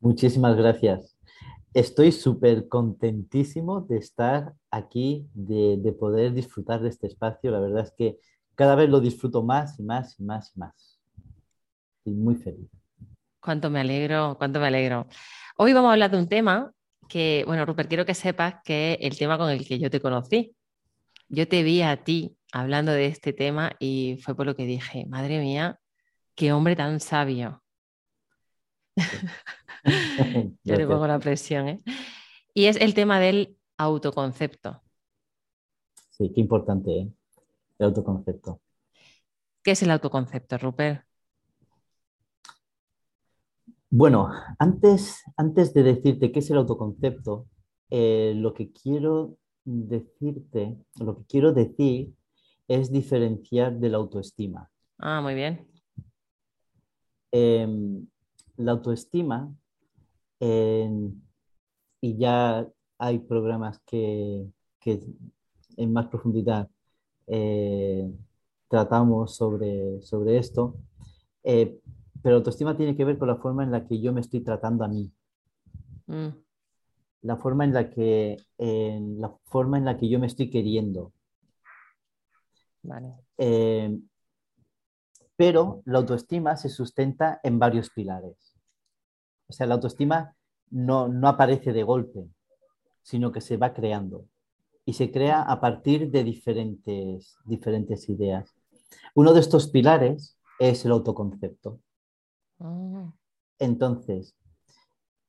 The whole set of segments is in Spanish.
Muchísimas gracias. Estoy súper contentísimo de estar aquí, de, poder disfrutar de este espacio. La verdad es que cada vez lo disfruto más y más y más y más. Estoy muy feliz. Cuánto me alegro, cuánto me alegro. Hoy vamos a hablar de un tema que, bueno, Rupert, quiero que sepas que el tema con el que yo te conocí. Yo te vi a ti hablando de este tema y fue por lo que dije, madre mía, qué hombre tan sabio. Yo le pongo la presión. ¿eh? Y es el tema del autoconcepto. Sí, qué importante, ¿eh? El autoconcepto. ¿Qué es el autoconcepto, Rupert? Bueno, antes, antes de decirte qué es el autoconcepto, eh, lo que quiero decirte, lo que quiero decir es diferenciar de la autoestima. Ah, muy bien. Em, la autoestima y ya hay programas que, en más profundidad eh, tratamos sobre, sobre esto, eh, pero autoestima tiene que ver con la forma en la que yo me estoy tratando a mí. Mm. La forma en la que la forma en la que yo me estoy queriendo. Eh, pero la autoestima se sustenta en varios pilares. O sea, la autoestima no, aparece de golpe, sino que se va creando y se crea a partir de diferentes, diferentes ideas. Uno de estos pilares es el autoconcepto. Ah. Entonces,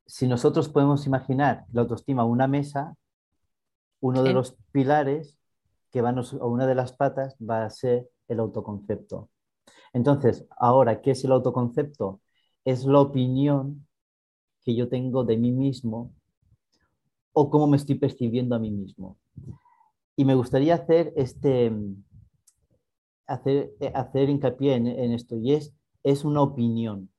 si nosotros podemos imaginar la autoestima una mesa, uno de los pilares que van a una de las patas va a ser el autoconcepto. Entonces, ahora, ¿qué es el autoconcepto? Es la opinión que yo tengo de mí mismo o cómo me estoy percibiendo a mí mismo. Y me gustaría hacer este hacer, hacer hincapié en, esto y es, es una opinión,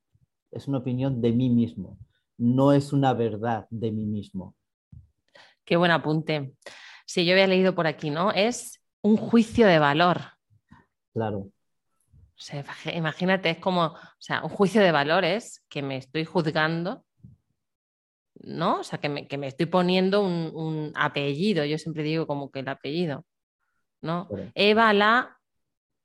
es una opinión de mí mismo, no es una verdad de mí mismo. Qué buen apunte. Si yo había leído por aquí, ¿no? Es un juicio de valor. Claro. imagínate, es como, o sea, un juicio de valores que me estoy juzgando ¿no? O sea, que me, estoy poniendo un, apellido, yo siempre digo como que el apellido, ¿no? Eva la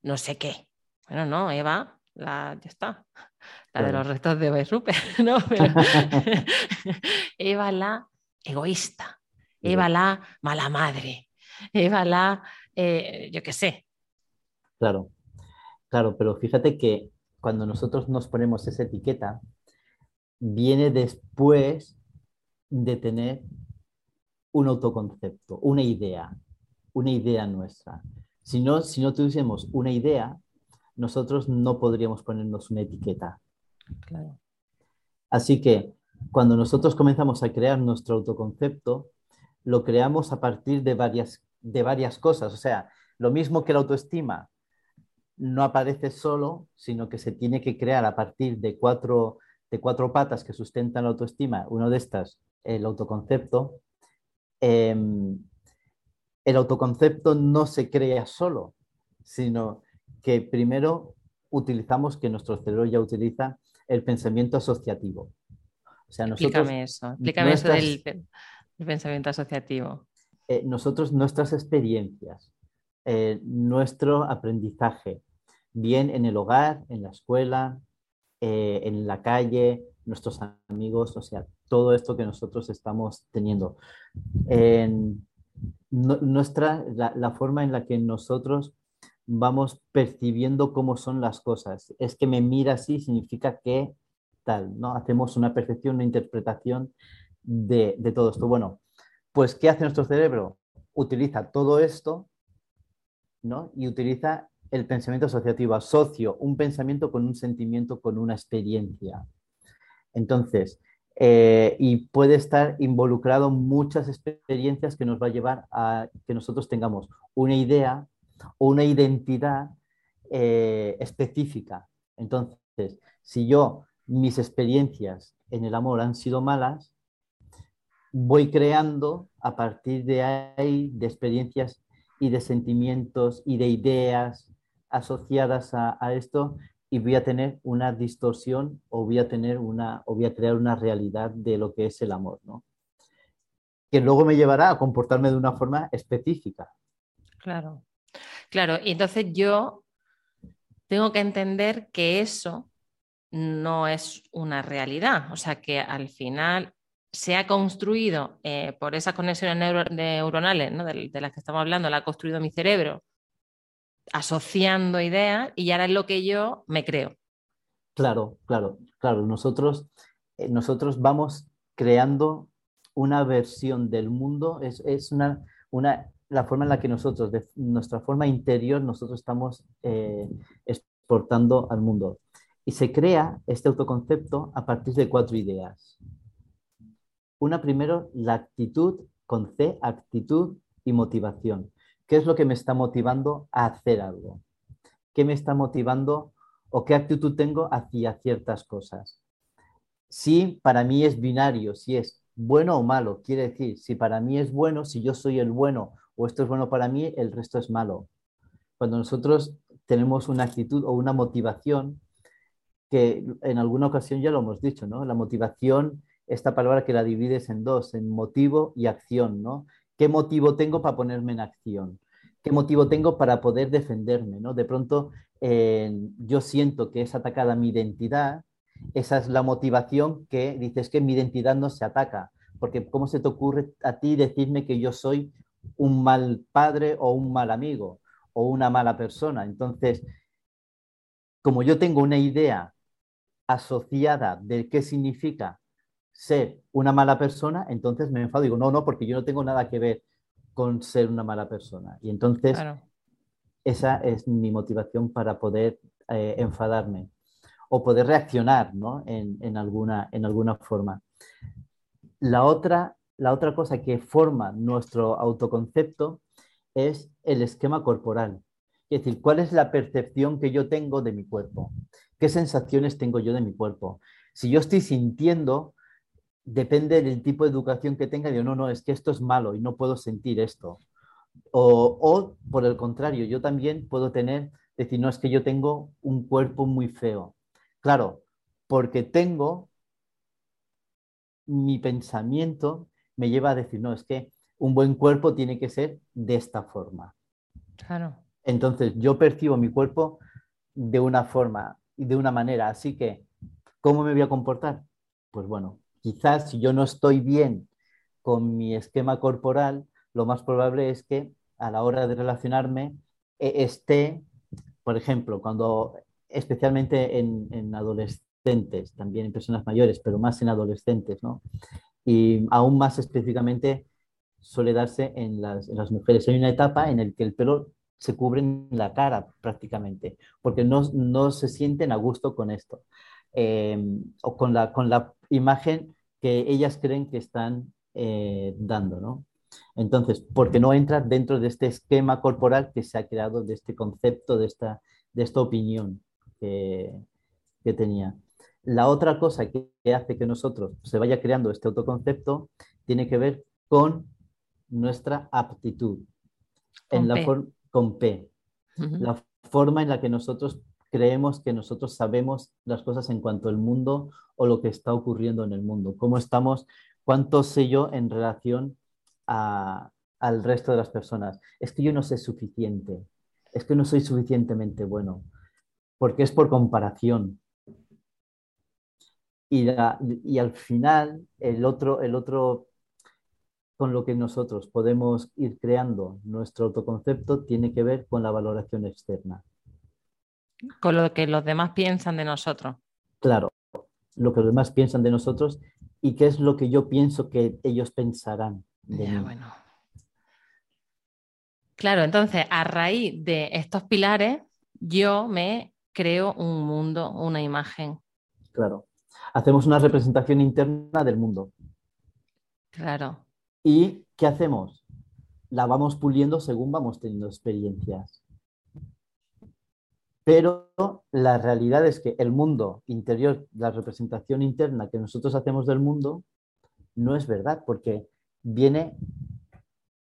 no sé qué. Bueno, no, Eva, la, ya está, la de los restos de Besupe, ¿no? Eva la egoísta, Eva la mala madre, Eva la, eh, yo qué sé. Claro, claro, pero fíjate que cuando nosotros nos ponemos esa etiqueta, viene después de tener un autoconcepto, una idea, una idea nuestra. Si no, si no tuviésemos una idea, nosotros no podríamos ponernos una etiqueta. Así que cuando nosotros comenzamos a crear nuestro autoconcepto, lo creamos a partir de varias, de varias cosas. O sea, lo mismo que la autoestima no aparece solo, sino que se tiene que crear a partir de cuatro, de cuatro patas que sustentan la autoestima. Una de estas el autoconcepto, em, el autoconcepto no se crea solo, sino que primero utilizamos, que nuestro cerebro ya utiliza, el pensamiento asociativo. O sea, explícame eso, explícame eso del, pensamiento asociativo. Eh, nosotros, nuestras experiencias, eh, nuestro aprendizaje, bien en el hogar, en la escuela, eh, en la calle, nuestros amigos, o sea, todo esto que nosotros estamos teniendo. En nuestra, la, forma en la que nosotros vamos percibiendo cómo son las cosas. Es que me mira así significa que tal, ¿no? Hacemos una percepción, una interpretación de, de todo esto. Bueno, pues ¿qué hace nuestro cerebro? Utiliza todo esto, ¿no? Y utiliza el pensamiento asociativo, asocio un pensamiento con un sentimiento, con una experiencia. Entonces, eh, y puede estar involucrado muchas experiencias que nos va a llevar a que nosotros tengamos una idea o una identidad eh, específica. Entonces, si yo, mis experiencias en el amor han sido malas, voy creando a partir de ahí, de experiencias y de sentimientos y de ideas asociadas a, esto, y voy a tener una distorsión o voy a tener una o voy a crear una realidad de lo que es el amor, ¿no? Que luego me llevará a comportarme de una forma específica. Claro. Claro, y entonces yo tengo que entender que eso no es una realidad, o sea que al final se ha construido eh, por esas conexiones neuronales de, las que estamos hablando, la ha construido mi cerebro asociando ideas y ahora es lo que yo me creo. Claro, claro, claro. Nosotros, eh, nosotros vamos creando una versión del mundo, es, una, una, la forma en la que nosotros, de nuestra forma interior, nosotros estamos eh, exportando al mundo. Y se crea este autoconcepto a partir de cuatro ideas. Una primero, la actitud con C, actitud y motivación. ¿Qué es lo que me está motivando a hacer algo? ¿Qué me está motivando o qué actitud tengo hacia ciertas cosas? Si para mí es binario, si es bueno o malo, quiere decir, si para mí es bueno, si yo soy el bueno o esto es bueno para mí, el resto es malo. Cuando nosotros tenemos una actitud o una motivación, que en alguna ocasión ya lo hemos dicho, ¿no? La motivación esta palabra que la divides en dos, en motivo y acción, ¿no? ¿Qué motivo tengo para ponerme en acción? ¿Qué motivo tengo para poder defenderme? ¿no? De pronto yo siento que es atacada mi identidad, esa es la motivación que dices que mi identidad no se ataca, porque ¿cómo se te ocurre a ti decirme que yo soy un mal padre o un mal amigo o una mala persona? Entonces, como yo tengo una idea asociada de qué significa ser una mala persona, entonces me enfado y digo, no, no, porque yo no tengo nada que ver con ser una mala persona. Y entonces esa es mi motivación para poder eh, enfadarme o poder reaccionar ¿no? en, alguna, en alguna forma. La otra, la otra cosa que forma nuestro autoconcepto es el esquema corporal. Es decir, ¿cuál es la percepción que yo tengo de mi cuerpo? ¿Qué sensaciones tengo yo de mi cuerpo? Si yo estoy sintiendo depende del tipo de educación que tenga, digo, no, no, es que esto es malo y no puedo sentir esto. O, por el contrario, yo también puedo tener, decir, no, es que yo tengo un cuerpo muy feo. Claro, porque tengo mi pensamiento me lleva a decir, no, es que un buen cuerpo tiene que ser de esta forma. Claro. Entonces, yo percibo mi cuerpo de una forma y de una manera, así que, ¿cómo me voy a comportar? Pues bueno, quizás si yo no estoy bien con mi esquema corporal, lo más probable es que a la hora de relacionarme e, esté, por ejemplo, cuando especialmente en, adolescentes, también en personas mayores, pero más en adolescentes, ¿no? Y aún más específicamente suele darse en las, mujeres. Hay una etapa en la que el pelo se cubre en la cara prácticamente, porque no, no se sienten a gusto con esto. Em, o con la, con la imagen que ellas creen que están eh, dando, ¿no? Entonces, porque no entra dentro de este esquema corporal que se ha creado, de este concepto, de esta, de esta opinión que, que tenía. La otra cosa que hace que nosotros se vaya creando este autoconcepto tiene que ver con nuestra aptitud, con en P. la con P, la forma en la que nosotros creemos que nosotros sabemos las cosas en cuanto al mundo o lo que está ocurriendo en el mundo, cómo estamos, cuánto sé yo en relación al resto de las personas. Es que yo no sé suficiente, es que no soy suficientemente bueno, porque es por comparación. Y, y al final, el otro, el otro con lo que nosotros podemos ir creando nuestro autoconcepto tiene que ver con la valoración externa. Con lo que los demás piensan de nosotros. Claro, lo que los demás piensan de nosotros y qué es lo que yo pienso que ellos pensarán de mí. Bueno. Claro, entonces a raíz de estos pilares yo me creo un mundo, una imagen. Claro. Hacemos una representación interna del mundo. Claro. ¿Y qué hacemos? La vamos puliendo según vamos teniendo experiencias. Pero la realidad es que el mundo interior, la representación interna que nosotros hacemos del mundo, no es verdad, porque viene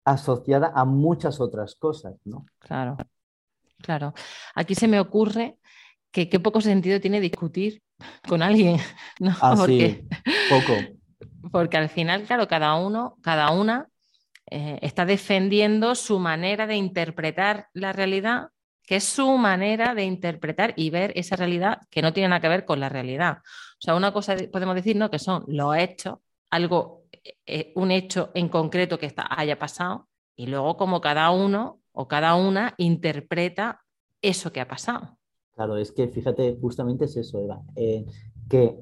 asociada a muchas otras cosas, ¿no? Claro, claro. Aquí se me ocurre que qué poco sentido tiene discutir con alguien, ¿no? Ah, porque, poco. Porque al final, claro, cada uno, cada una eh, está defendiendo su manera de interpretar la realidad, que es su manera de interpretar y ver esa realidad que no tiene nada que ver con la realidad. O sea, una cosa podemos decir, ¿no? Que son los hechos, algo, eh, un hecho en concreto que está, haya pasado, y luego como cada uno o cada una interpreta eso que ha pasado. Claro, es que fíjate, justamente es eso, Eva, eh, que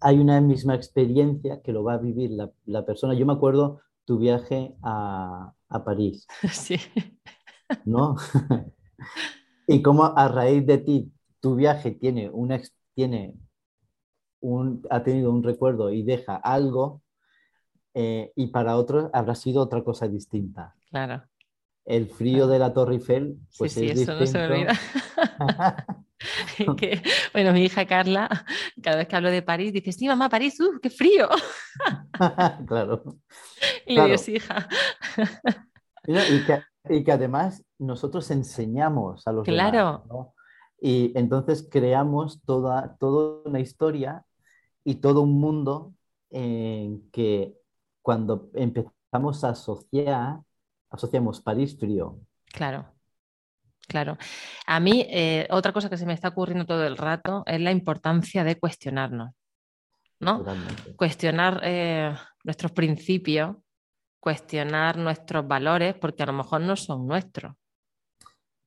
hay una misma experiencia que lo va a vivir la, persona. Yo me acuerdo tu viaje a, París. Sí. ¿No? y cómo a raíz de ti, tu viaje tiene una, tiene un, ha tenido un recuerdo y deja algo, eh, y para otros habrá sido otra cosa distinta. Claro. El frío de la Torre Eiffel, pues sí, sí, eso no se me olvida. que, bueno, mi hija Carla, cada vez que hablo de París, dice, sí, mamá, París, ¡uh, qué frío! claro. Y le digo, sí, hija. y, que, además nosotros enseñamos a los claro. demás. Y entonces creamos toda, toda una historia y todo un mundo en que cuando empezamos a asociar, asociamos París frío. Claro. Claro. A mí, eh, otra cosa que se me está ocurriendo todo el rato es la importancia de cuestionarnos, ¿no? Cuestionar eh, nuestros principios, cuestionar nuestros valores, porque a lo mejor no son nuestros.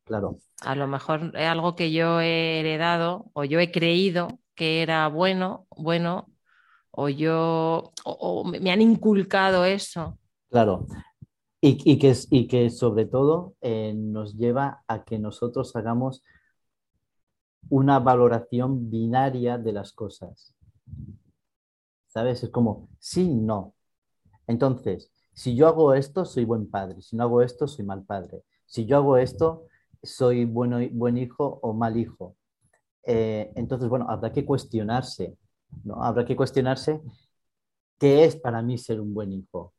Claro. A lo mejor es algo que yo he heredado o yo he creído que era bueno, bueno, o yo, o me han inculcado eso. Claro, y, que, y que sobre todo eh, nos lleva a que nosotros hagamos una valoración binaria de las cosas. ¿Sabes? Es como, sí, no. Entonces, si yo hago esto, soy buen padre. Si no hago esto, soy mal padre. Si yo hago esto, soy bueno, buen hijo o mal hijo. Eh, entonces, bueno, habrá que cuestionarse, ¿no? Habrá que cuestionarse qué es para mí ser un buen hijo,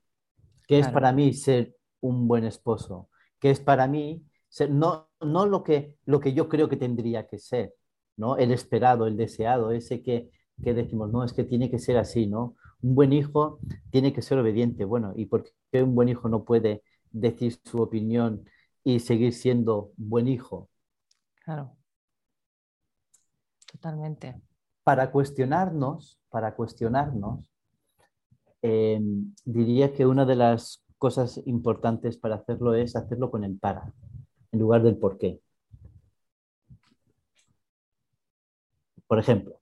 qué es para mí ser un buen esposo, qué es para mí ser, no, no lo, que, lo que yo creo que tendría que ser, ¿no? El esperado, el deseado, ese que, que decimos, no, es que tiene que ser así, ¿no? Un buen hijo tiene que ser obediente. Bueno, ¿y por qué un buen hijo no puede decir su opinión y seguir siendo buen hijo? Claro. Totalmente. Para cuestionarnos, para cuestionarnos, eh, diría que una de las cosas importantes para hacerlo es hacerlo con el para, en lugar del por qué. Por ejemplo,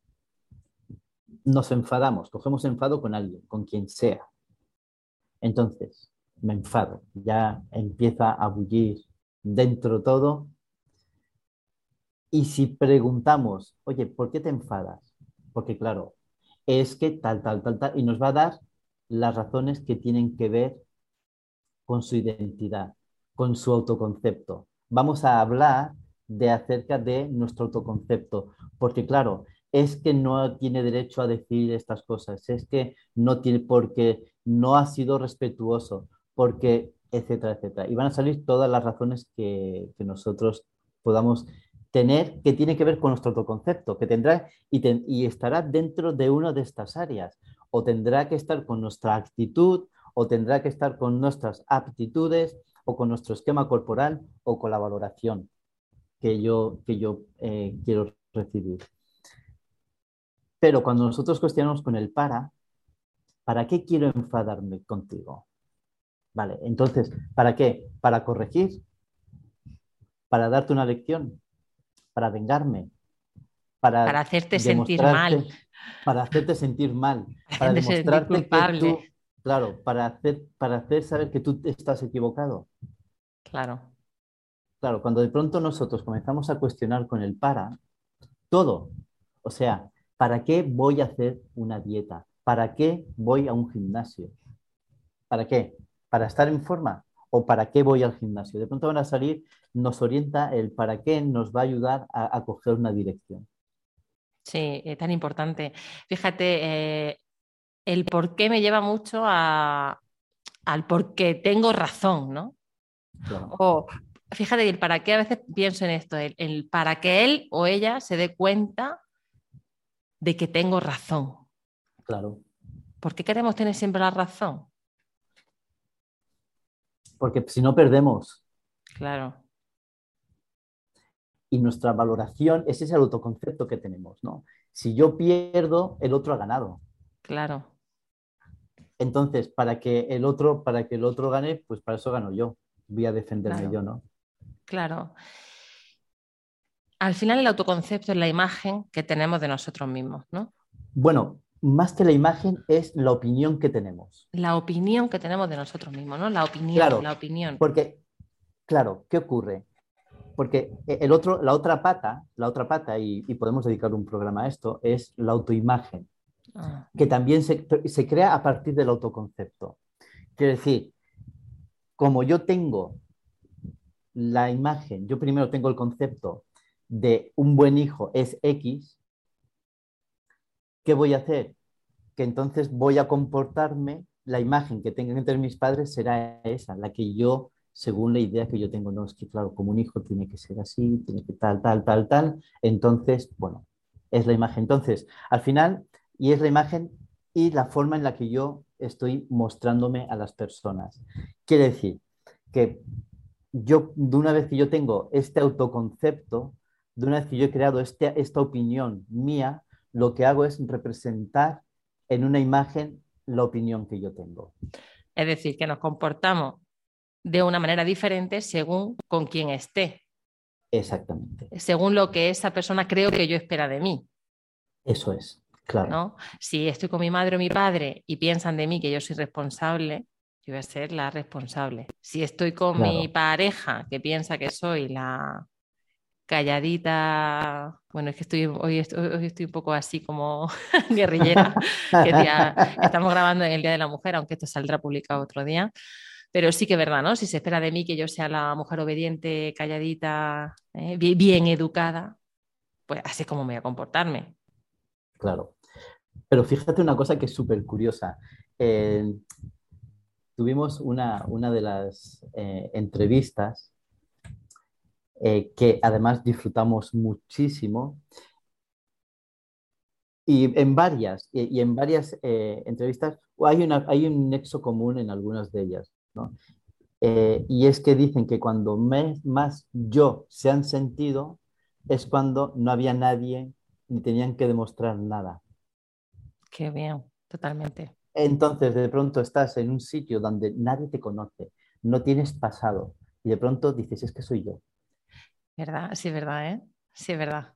nos enfadamos, cogemos enfado con alguien, con quien sea. Entonces, me enfado, ya empieza a bullir dentro todo. Y si preguntamos, oye, ¿por qué te enfadas? Porque claro, es que tal, tal, tal, tal, y nos va a dar las razones que tienen que ver con su identidad, con su autoconcepto. Vamos a hablar de acerca de nuestro autoconcepto, porque claro, es que no tiene derecho a decir estas cosas, es que no tiene porque no ha sido respetuoso, porque etcétera, etcétera. Y van a salir todas las razones que, nosotros podamos tener que tiene que ver con nuestro autoconcepto, que tendrá y, y estará dentro de una de estas áreas o tendrá que estar con nuestra actitud o tendrá que estar con nuestras aptitudes o con nuestro esquema corporal o con la valoración que yo, que yo eh, quiero recibir. Pero cuando nosotros cuestionamos con el para, ¿para qué quiero enfadarme contigo? Vale, entonces, ¿para qué? ¿Para corregir? ¿Para darte una lección? ¿Para vengarme? Para, hacerte sentir mal para hacerte sentir mal, para demostrarte que tú, claro, para hacer, para hacer saber que tú estás equivocado. Claro. Claro, cuando de pronto nosotros comenzamos a cuestionar con el para, todo, o sea, ¿Para qué voy a hacer una dieta? ¿Para qué voy a un gimnasio? ¿Para qué? ¿Para estar en forma? ¿O para qué voy al gimnasio? De pronto van a salir, nos orienta el para qué, nos va a ayudar a, coger una dirección. Sí, es tan importante. Fíjate, eh, el por qué me lleva mucho a, al por qué tengo razón, ¿no? O fíjate, el para qué a veces pienso en esto, el, para que él o ella se dé cuenta de que tengo razón. Claro. ¿Por qué queremos tener siempre la razón? Porque si no perdemos. Claro. Y nuestra valoración, ese es el autoconcepto que tenemos, ¿no? Si yo pierdo, el otro ha ganado. Claro. Entonces, para que el otro, para que el otro gane, pues para eso gano yo. Voy a defenderme yo, ¿no? Claro. Al final el autoconcepto es la imagen que tenemos de nosotros mismos, ¿no? Bueno, más que la imagen es la opinión que tenemos. La opinión que tenemos de nosotros mismos, ¿no? La opinión, la opinión. Porque, claro, ¿qué ocurre? Porque el otro, la otra pata, la otra pata, y, podemos dedicar un programa a esto, es la autoimagen, ah. que también se, se crea a partir del autoconcepto. Quiere decir, como yo tengo la imagen, yo primero tengo el concepto de un buen hijo es X, ¿qué voy a hacer? Que entonces voy a comportarme, la imagen que tengan entre mis padres será esa, la que yo, según la idea que yo tengo, no es que, claro, como un hijo tiene que ser así, tiene que tal, tal, tal, tal, entonces, bueno, es la imagen. Entonces, al final, y es la imagen y la forma en la que yo estoy mostrándome a las personas. Quiere decir que yo, de una vez que yo tengo este autoconcepto, de una vez que yo he creado este, esta opinión mía, lo que hago es representar en una imagen la opinión que yo tengo. Es decir, que nos comportamos de una manera diferente según con quién esté. Exactamente. Según lo que esa persona creo que yo espera de mí. Eso es, claro. ¿no? Si estoy con mi madre o mi padre y piensan de mí que yo soy responsable, yo voy a ser la responsable. Si estoy con mi pareja que piensa que soy la, calladita. Bueno, es que estoy hoy, estoy, un poco así como guerrillera. estamos grabando en el Día de la Mujer, aunque esto saldrá publicado otro día. Pero sí que es verdad, ¿no? Si se espera de mí que yo sea la mujer obediente, calladita, ¿eh? bien, educada, pues así es como voy a comportarme. Claro. Pero fíjate una cosa que es súper curiosa. Eh, tuvimos una, una de las eh, entrevistas eh, que además disfrutamos muchísimo. Y en varias, y, en varias eh, entrevistas hay, una, hay un nexo común en algunas de ellas. ¿no? Eh, y es que dicen que cuando más yo se han sentido es cuando no había nadie ni tenían que demostrar nada. Qué bien, totalmente. Entonces, de pronto estás en un sitio donde nadie te conoce, no tienes pasado, y de pronto dices, es que soy yo. ¿Verdad? Sí, es verdad, ¿eh? Sí, es verdad.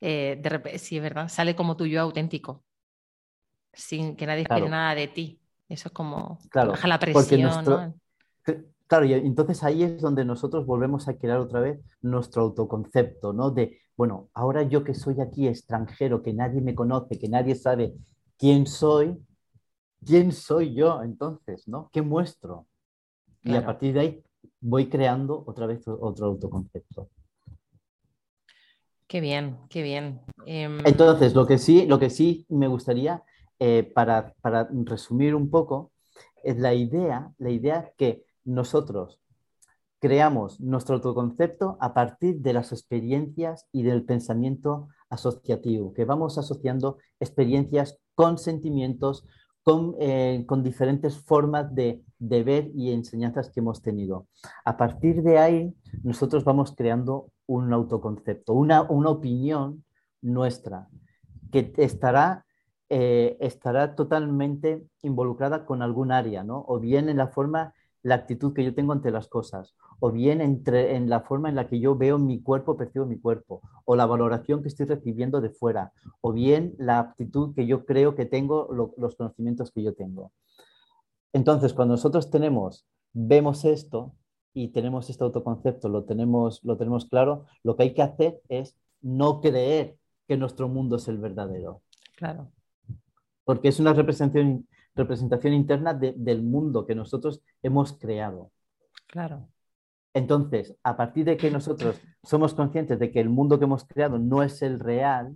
Eh, de repente, sí, es verdad. Sale como tu yo auténtico, sin que nadie espere nada de ti. Eso es como claro, baja la presión. Claro, y entonces ahí es donde nosotros volvemos a crear otra vez nuestro autoconcepto, ¿no? De, bueno, ahora yo que soy aquí extranjero, que nadie me conoce, que nadie sabe quién soy, ¿quién soy yo entonces, ¿no? ¿Qué muestro? Y a partir de ahí voy creando otra vez otro autoconcepto. Qué bien, qué bien. Em, Entonces, lo que sí, lo que sí me gustaría, eh, para, resumir un poco, es la idea, la idea que nosotros creamos nuestro autoconcepto a partir de las experiencias y del pensamiento asociativo, que vamos asociando experiencias con sentimientos, eh, con, diferentes formas de, ver y enseñanzas que hemos tenido. A partir de ahí, nosotros vamos creando un autoconcepto, una, una opinión nuestra, que estará, eh, estará totalmente involucrada con algún área, ¿no? O bien en la forma la actitud que yo tengo ante las cosas, o bien entre, en la forma en la que yo veo mi cuerpo, percibo mi cuerpo, o la valoración que estoy recibiendo de fuera, o bien la actitud que yo creo que tengo, los conocimientos que yo tengo. Entonces, cuando nosotros tenemos, vemos esto y tenemos este autoconcepto, lo tenemos, lo tenemos claro, lo que hay que hacer es no creer que nuestro mundo es el verdadero. Claro. Porque es una representación, representación interna de- del mundo que nosotros hemos creado. Claro. Entonces, a partir de que nosotros somos conscientes de que el mundo que hemos creado no es el real,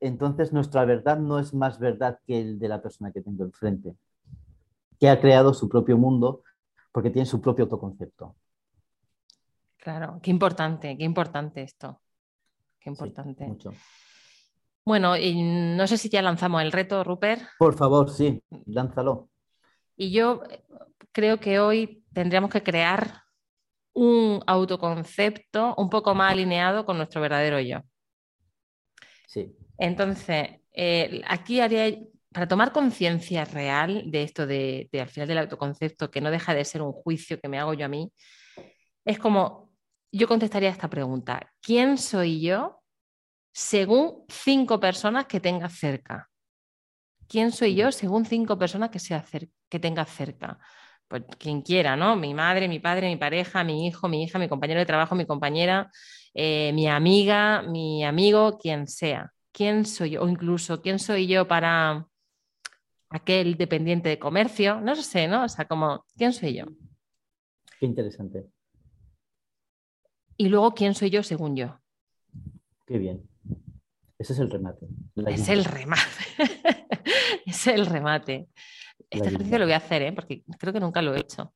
entonces nuestra verdad no es más verdad que el de la persona que tengo enfrente, que ha creado su propio mundo porque tiene su propio autoconcepto. Claro. Qué importante, qué importante esto. Qué Sí, importante. mucho. Bueno, y no sé si ya lanzamos el reto, Rupert. Por favor, sí, lánzalo. Y yo creo que hoy tendríamos que crear un autoconcepto un poco más alineado con nuestro verdadero yo. Sí, Entonces, eh, aquí haría, para tomar conciencia real de esto de, al final del autoconcepto, que no deja de ser un juicio que me hago yo a mí, es como, yo contestaría esta pregunta, ¿quién soy yo según cinco personas que tenga cerca? ¿Quién soy yo según cinco personas que tenga cerca? Pues quien quiera, ¿no? Mi madre, mi padre, mi pareja, mi hijo, mi hija, mi compañero de trabajo, mi compañera, eh, mi amiga, mi amigo, quien sea. ¿Quién soy yo? O incluso, ¿quién soy yo para aquel dependiente de comercio? No sé, ¿no? O sea, como, ¿quién soy yo? qué interesante. Y luego, ¿quién soy yo según yo? Qué bien. Ese es el remate. Es el remate. es el remate. Este La ejercicio lo voy a hacer, ¿eh? porque creo que nunca lo he hecho.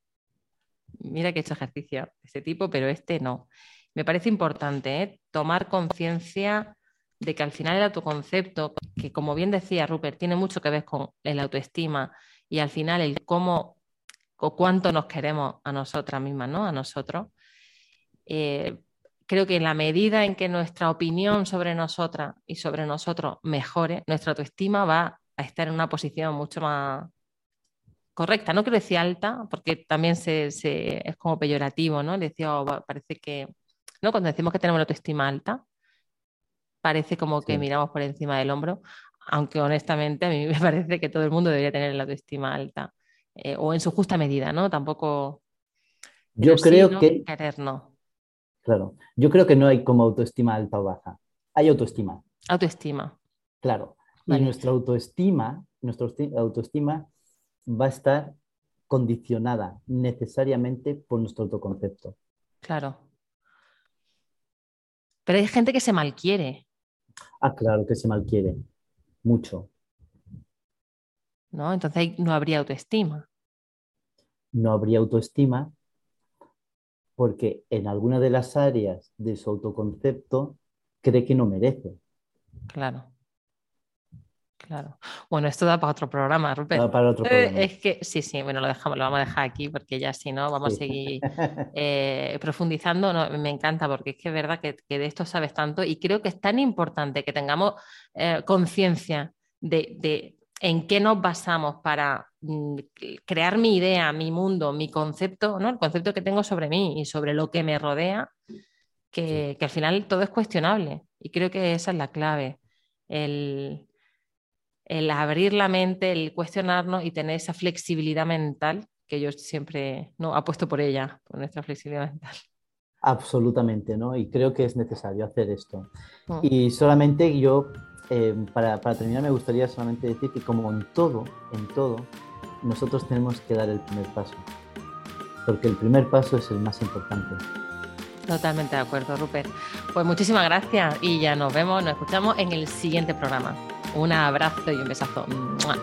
Mira que he hecho ejercicio de este tipo, pero este no. Me parece importante ¿eh? tomar conciencia de que al final el autoconcepto, que como bien decía Rupert, tiene mucho que ver con el autoestima y al final el cómo o cuánto nos queremos a nosotras mismas, ¿no? A nosotros. Eh, creo que en la medida en que nuestra opinión sobre nosotras y sobre nosotros mejore, nuestra autoestima va a estar en una posición mucho más correcta. No quiero decir alta, porque también se, se- es como peyorativo, ¿no? Le decía, "Oh, parece que, ¿no? Cuando decimos que tenemos la autoestima alta, parece como que Sí. miramos por encima del hombro, aunque honestamente a mí me parece que todo el mundo debería tener la autoestima alta, eh, o en su justa medida, ¿no? Tampoco... Yo sí, creo ¿no? que, Querer, no. claro, yo creo que no hay como autoestima alta o baja. Hay autoestima, Autoestima. claro. Vale. Y nuestra autoestima, nuestra autoestima va a estar condicionada necesariamente por nuestro autoconcepto. Claro. Pero hay gente que se malquiere, Ah, claro que se malquiere. Mucho. ¿no? Entonces no habría autoestima. No habría autoestima porque en alguna de las áreas de su autoconcepto cree que no merece. Claro. Claro. Bueno, esto da para otro programa, Rupert. Va para otro Eh, programa. es que sí, sí, bueno, lo dejamos, lo vamos a dejar aquí porque ya si no vamos a seguir eh, profundizando. No, me encanta porque es que es verdad que, que de esto sabes tanto y creo que es tan importante que tengamos eh, conciencia de, de en qué nos basamos para mm, crear mi idea, mi mundo, mi concepto, ¿no? El concepto que tengo sobre mí y sobre lo que me rodea, que, que al final todo es cuestionable. Y creo que esa es la clave. El, el abrir la mente, el cuestionarnos y tener esa flexibilidad mental que yo siempre no apuesto por ella, por nuestra flexibilidad mental. Absolutamente, ¿no? Y creo que es necesario hacer esto. Mm. Y solamente yo, eh, para, para terminar, me gustaría solamente decir que como en todo, en todo, nosotros tenemos que dar el primer paso. Porque el primer paso es el más importante. Totalmente de acuerdo, Rupert. Pues muchísimas gracias y ya nos vemos, nos escuchamos en el siguiente programa. Un abrazo y un besazo. ¡Mua!